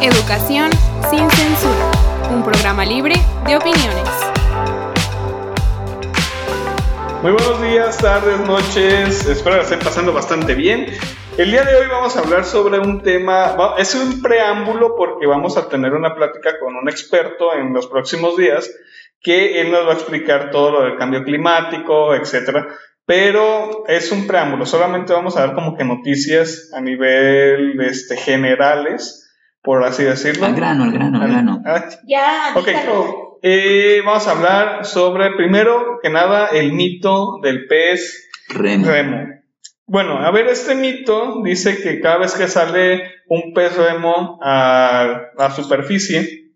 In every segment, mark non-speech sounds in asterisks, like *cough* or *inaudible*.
Educación sin censura, un programa libre de opiniones. Muy buenos días, tardes, noches, espero que estén pasando bastante bien. El día de hoy vamos a hablar sobre un tema, es un preámbulo porque vamos a tener una plática con un experto en los próximos días que él nos va a explicar todo lo del cambio climático, etcétera. Pero es un preámbulo, solamente vamos a dar como que noticias a nivel este, generales, por así decirlo. Al grano, al grano, al grano. Ah, Ya, Ok. dígalo. eh, vamos a hablar sobre, primero que nada, el mito del pez Remo. remo. Bueno, a ver, este mito dice que cada vez que sale un pez remo a la superficie,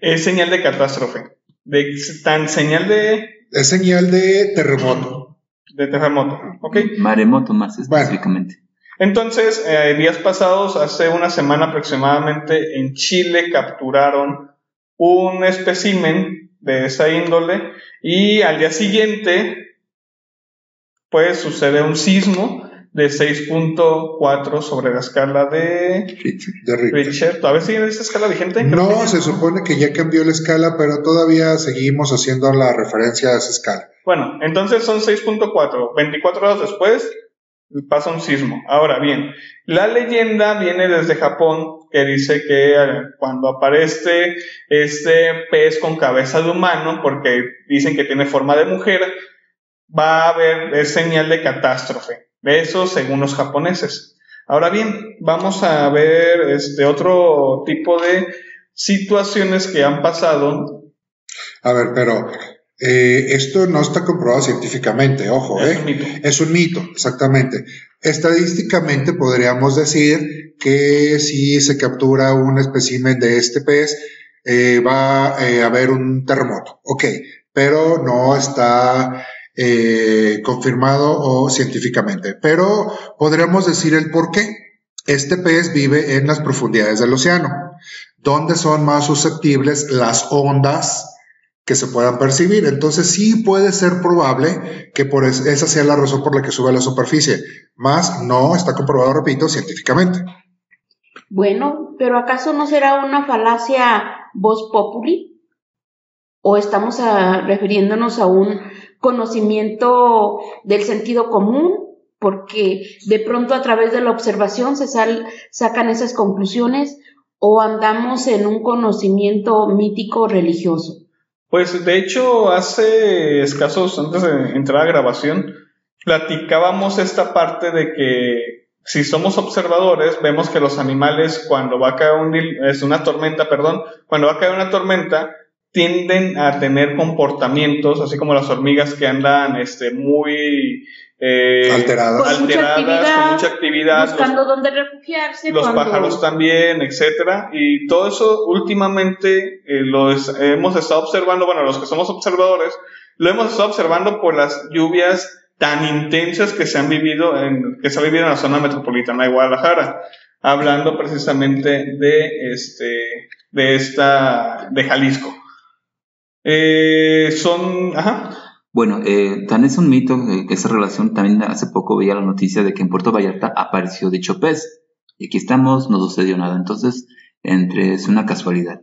es señal de catástrofe. De, tan señal de, Es señal de terremoto. de terremoto. ¿Ok? Maremoto más específicamente. Entonces, eh, días pasados, hace una semana aproximadamente, en Chile capturaron un espécimen de esa índole y al día siguiente, pues sucede un sismo de 6.4 sobre la escala de Richard. De Richter. Richter. ¿Todavía sigue esa escala vigente? No, que- se supone que ya cambió la escala, pero todavía seguimos haciendo la referencia a esa escala. Bueno, entonces son 6.4. 24 horas después pasa un sismo. Ahora bien, la leyenda viene desde Japón que dice que eh, cuando aparece este pez con cabeza de humano, porque dicen que tiene forma de mujer, va a haber señal de catástrofe. Eso según los japoneses. Ahora bien, vamos a ver este otro tipo de situaciones que han pasado. A ver, pero eh, esto no está comprobado científicamente, ojo, Es ¿eh? un mito. Es un mito, exactamente. Estadísticamente podríamos decir que si se captura un espécimen de este pez, eh, va a haber un terremoto. Ok, pero no está confirmado o científicamente. Pero podríamos decir el por qué. Este pez vive en las profundidades del océano, donde son más susceptibles las ondas que se puedan percibir. Entonces sí puede ser probable que por es- esa sea la razón por la que sube a la superficie, más no está comprobado, repito, científicamente. Bueno, pero ¿acaso no será una falacia voz populi? ¿O estamos ah, refiriéndonos a un conocimiento del sentido común? Porque de pronto a través de la observación se sal- sacan esas conclusiones o andamos en un conocimiento mítico religioso. Pues de hecho, hace escasos, antes de entrar a grabación, platicábamos esta parte de que si somos observadores, vemos que los animales cuando va a caer un, es una tormenta, perdón, cuando va a caer una tormenta, tienden a tener comportamientos, así como las hormigas que andan este, muy eh, Alteradas. Con mucha alteradas, actividad, con mucha actividad, los- Buscando dónde refugiarse. los cuando- pájaros también, etcétera, y todo eso últimamente eh, lo es- hemos estado observando, bueno, los que somos observadores, lo hemos estado observando por las lluvias tan intensas que se han vivido en, que se ha vivido en la zona metropolitana de Guadalajara, hablando precisamente de este, de esta, de Jalisco. Eh, son, ajá, Bueno, eh, tan es un mito eh, que esa relación también hace poco veía la noticia de que en Puerto Vallarta apareció dicho pez. Y aquí estamos, no sucedió nada. Entonces, entre es una casualidad.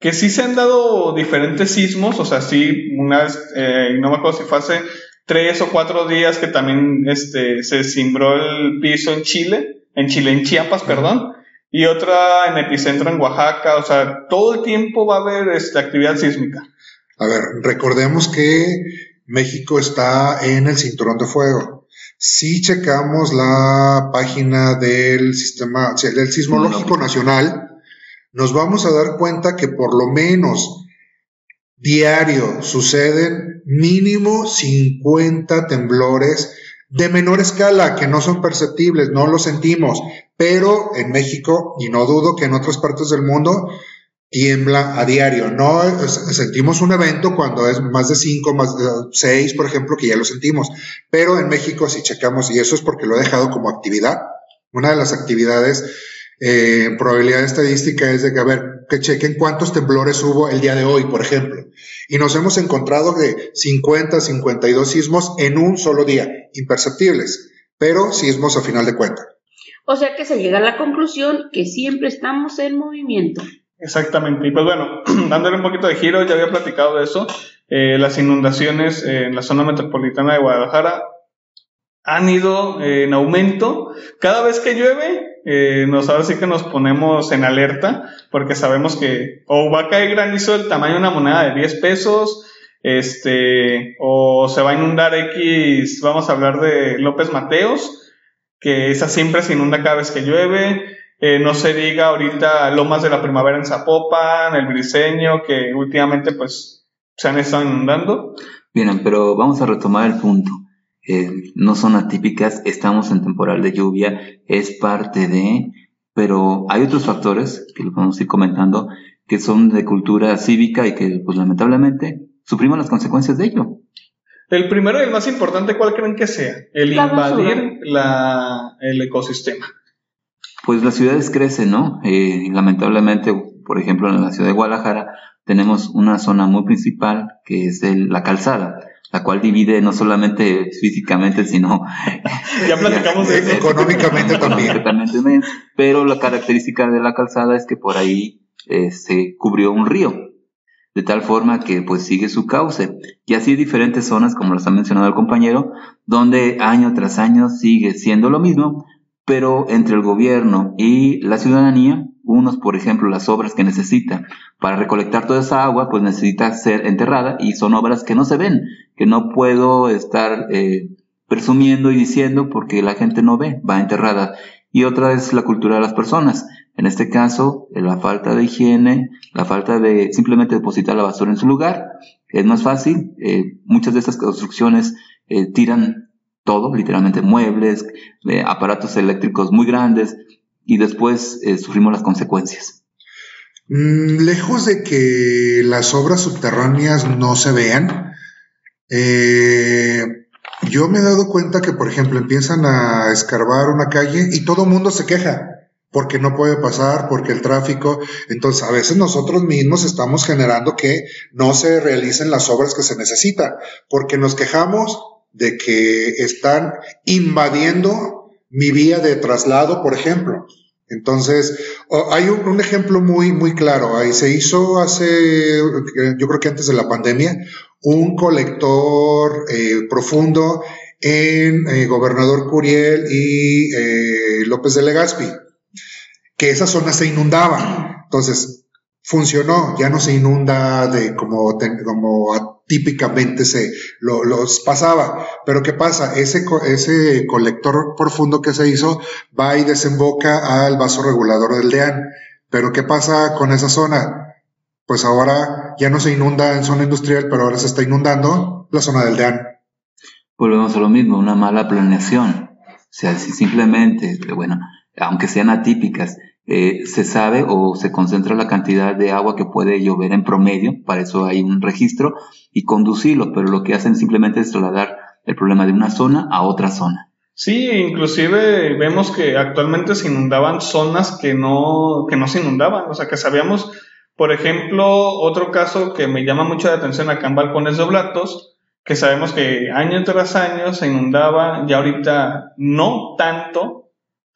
que sí se han dado diferentes sismos, o sea, sí, una vez, eh, no me acuerdo si fue hace tres o cuatro días que también este, se cimbró el piso en Chile, en Chile, en Chiapas, perdón, y otra en epicentro en Oaxaca, o sea, todo el tiempo va a haber este, actividad sísmica. A ver, recordemos que México está en el cinturón de fuego. Si checamos la página del sistema, del sismológico nacional, nos vamos a dar cuenta que por lo menos diario suceden mínimo 50 temblores de menor escala que no son perceptibles, no lo sentimos, pero en México, y no dudo que en otras partes del mundo, tiembla a diario. No sentimos un evento cuando es más de 5, más de 6, por ejemplo, que ya lo sentimos, pero en México si checamos, y eso es porque lo he dejado como actividad, una de las actividades eh, probabilidad estadística es de que, a ver, que chequen cuántos temblores hubo el día de hoy, por ejemplo. Y nos hemos encontrado de 50, 52 sismos en un solo día, imperceptibles, pero sismos a final de cuenta. O sea que se llega a la conclusión que siempre estamos en movimiento. Exactamente. Y pues bueno, *clears throat* dándole un poquito de giro, ya había platicado de eso. Eh, las inundaciones en la zona metropolitana de Guadalajara han ido eh, en aumento. Cada vez que llueve, eh, nos ahora sí que nos ponemos en alerta porque sabemos que o va a caer granizo del tamaño de una moneda de 10 pesos, este, o se va a inundar X, vamos a hablar de López Mateos, que esa siempre se inunda cada vez que llueve. Eh, no se diga ahorita Lomas de la Primavera en Zapopan, el Briseño, que últimamente pues se han estado inundando. Bien, pero vamos a retomar el punto. Eh, no son atípicas, estamos en temporal de lluvia, es parte de, pero hay otros factores que lo podemos ir comentando que son de cultura cívica y que pues lamentablemente sufrimos las consecuencias de ello. El primero y el más importante, ¿cuál creen que sea? El invadir la, el ecosistema. Pues las ciudades crecen, ¿no? Eh, lamentablemente, por ejemplo, en la ciudad de Guadalajara tenemos una zona muy principal que es la calzada la cual divide no solamente físicamente, sino *laughs* ya platicamos de eso. económicamente también. Pero la característica de la calzada es que por ahí eh, se cubrió un río, de tal forma que pues sigue su cauce. Y así diferentes zonas, como las ha mencionado el compañero, donde año tras año sigue siendo lo mismo, pero entre el gobierno y la ciudadanía unos, por ejemplo, las obras que necesita para recolectar toda esa agua, pues necesita ser enterrada y son obras que no se ven, que no puedo estar eh, presumiendo y diciendo porque la gente no ve, va enterrada. Y otra es la cultura de las personas. En este caso, la falta de higiene, la falta de simplemente depositar la basura en su lugar, es más fácil. Eh, muchas de estas construcciones eh, tiran todo, literalmente muebles, aparatos eléctricos muy grandes, y después eh, sufrimos las consecuencias. Mm, lejos de que las obras subterráneas no se vean, eh, yo me he dado cuenta que, por ejemplo, empiezan a escarbar una calle y todo el mundo se queja porque no puede pasar, porque el tráfico. Entonces, a veces nosotros mismos estamos generando que no se realicen las obras que se necesitan, porque nos quejamos de que están invadiendo mi vía de traslado, por ejemplo. Entonces, hay un, ejemplo muy, muy claro. Ahí se hizo hace, yo creo que antes de la pandemia, un colector eh, profundo en eh, Gobernador Curiel y eh, López de Legazpi, que esa zona se inundaba. Entonces, funcionó, ya no se inunda de como, como típicamente se los pasaba. Pero ¿qué pasa? Ese, ese colector profundo que se hizo va y desemboca al vaso regulador del DEAN. Pero ¿qué pasa con esa zona? Pues ahora ya no se inunda en zona industrial, pero ahora se está inundando la zona del DEAN. Volvemos a lo mismo, una mala planeación. O sea, si simplemente, bueno, aunque sean atípicas, eh, se sabe o se concentra la cantidad de agua que puede llover en promedio, para eso hay un registro, y conducirlo, pero lo que hacen simplemente es trasladar el problema de una zona a otra zona. Sí, inclusive vemos que actualmente se inundaban zonas que no, que no se inundaban, o sea que sabíamos, por ejemplo, otro caso que me llama mucho la atención acá en Balcones de que sabemos que año tras año se inundaba, ya ahorita no tanto,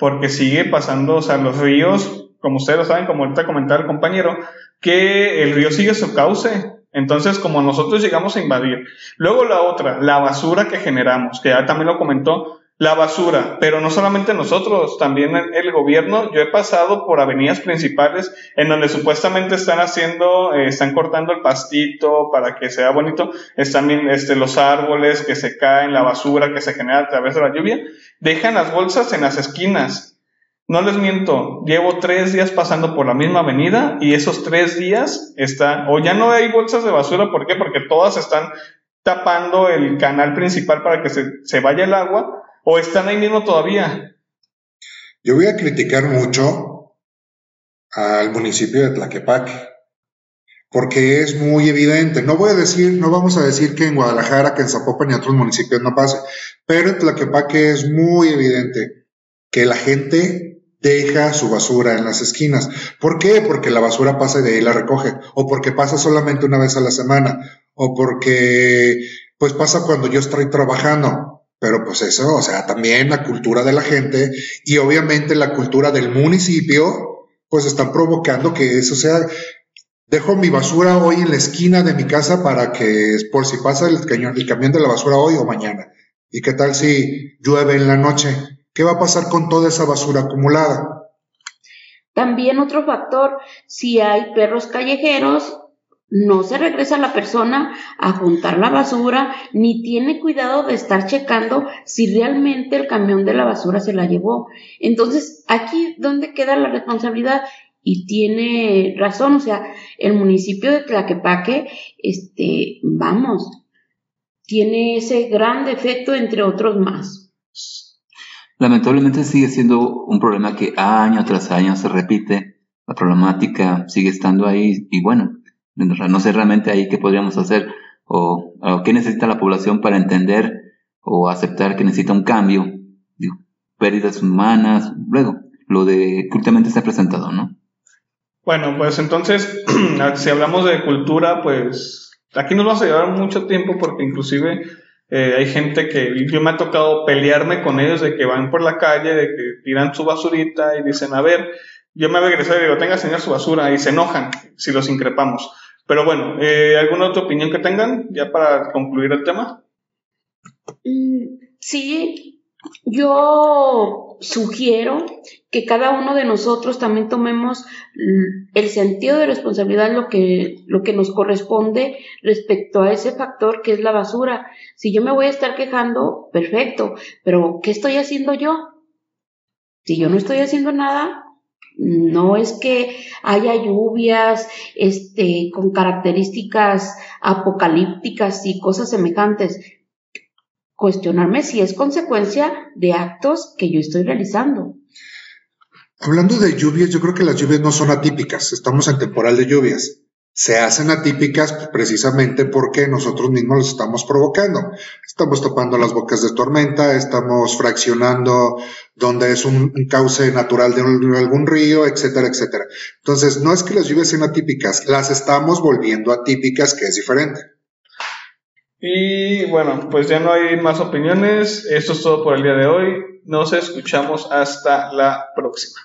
porque sigue pasando, o sea, los ríos, como ustedes lo saben, como ahorita comentaba el compañero, que el río sigue su cauce. Entonces, como nosotros llegamos a invadir. Luego la otra, la basura que generamos, que ya también lo comentó, la basura, pero no solamente nosotros, también el, gobierno. Yo he pasado por avenidas principales en donde supuestamente están haciendo, eh, están cortando el pastito para que sea bonito, están este, los árboles que se caen, la basura que se genera a través de la lluvia, dejan las bolsas en las esquinas. No les miento, llevo tres días pasando por la misma avenida y esos tres días están, o ya no hay bolsas de basura, ¿por qué? Porque todas están tapando el canal principal para que se, se vaya el agua ¿O están ahí mismo todavía? Yo voy a criticar mucho al municipio de Tlaquepaque, porque es muy evidente. No voy a decir, no vamos a decir que en Guadalajara, que en Zapopan y otros municipios no pase, pero en Tlaquepaque es muy evidente que la gente deja su basura en las esquinas. ¿Por qué? Porque la basura pasa y de ahí la recoge, o porque pasa solamente una vez a la semana, o porque pues pasa cuando yo estoy trabajando Pero pues eso, o sea, también la cultura de la gente y obviamente la cultura del municipio, pues están provocando que eso sea, dejo mi basura hoy en la esquina de mi casa para que por si pasa el, camión de la basura hoy o mañana. ¿Y qué tal si llueve en la noche? ¿Qué va a pasar con toda esa basura acumulada? También otro factor, si hay perros callejeros, no se regresa la persona a juntar la basura, ni tiene cuidado de estar checando si realmente el camión de la basura se la llevó. Entonces, aquí, ¿dónde queda la responsabilidad? Y tiene razón, o sea, el municipio de Tlaquepaque, este, vamos, tiene ese gran defecto entre otros más. Lamentablemente sigue siendo un problema que año tras año se repite, la problemática sigue estando ahí y bueno, no sé realmente ahí qué podríamos hacer o, qué necesita la población para entender o aceptar que necesita un cambio, pérdidas humanas, luego, lo de que últimamente se ha presentado, ¿no? Bueno, pues entonces, *clears throat* si hablamos de cultura, pues aquí nos vamos a llevar mucho tiempo porque inclusive eh, hay gente que yo me ha tocado pelearme con ellos de que van por la calle, de que tiran su basurita y dicen, a ver, yo me regresado y digo, tenga señor su basura y se enojan si los increpamos. Pero bueno, eh, ¿alguna otra opinión que tengan ya para concluir el tema? Mm, sí, yo sugiero que cada uno de nosotros también tomemos el sentido de responsabilidad, lo que, lo que nos corresponde respecto a ese factor que es la basura. Si yo me voy a estar quejando, perfecto, pero ¿qué estoy haciendo yo? Si yo no estoy haciendo nada, no es que haya lluvias este, con características apocalípticas y cosas semejantes. Cuestionarme si es consecuencia de actos que yo estoy realizando. Hablando de lluvias, yo creo que las lluvias no son atípicas. Estamos en temporal de lluvias se hacen atípicas precisamente porque nosotros mismos los estamos provocando. Estamos tapando las bocas de tormenta, estamos fraccionando donde es un, cauce natural de algún río, etcétera, etcétera. Entonces, no es que las lluvias sean atípicas, las estamos volviendo atípicas, que es diferente. Y bueno, pues ya no hay más opiniones. Esto es todo por el día de hoy. Nos escuchamos hasta la próxima.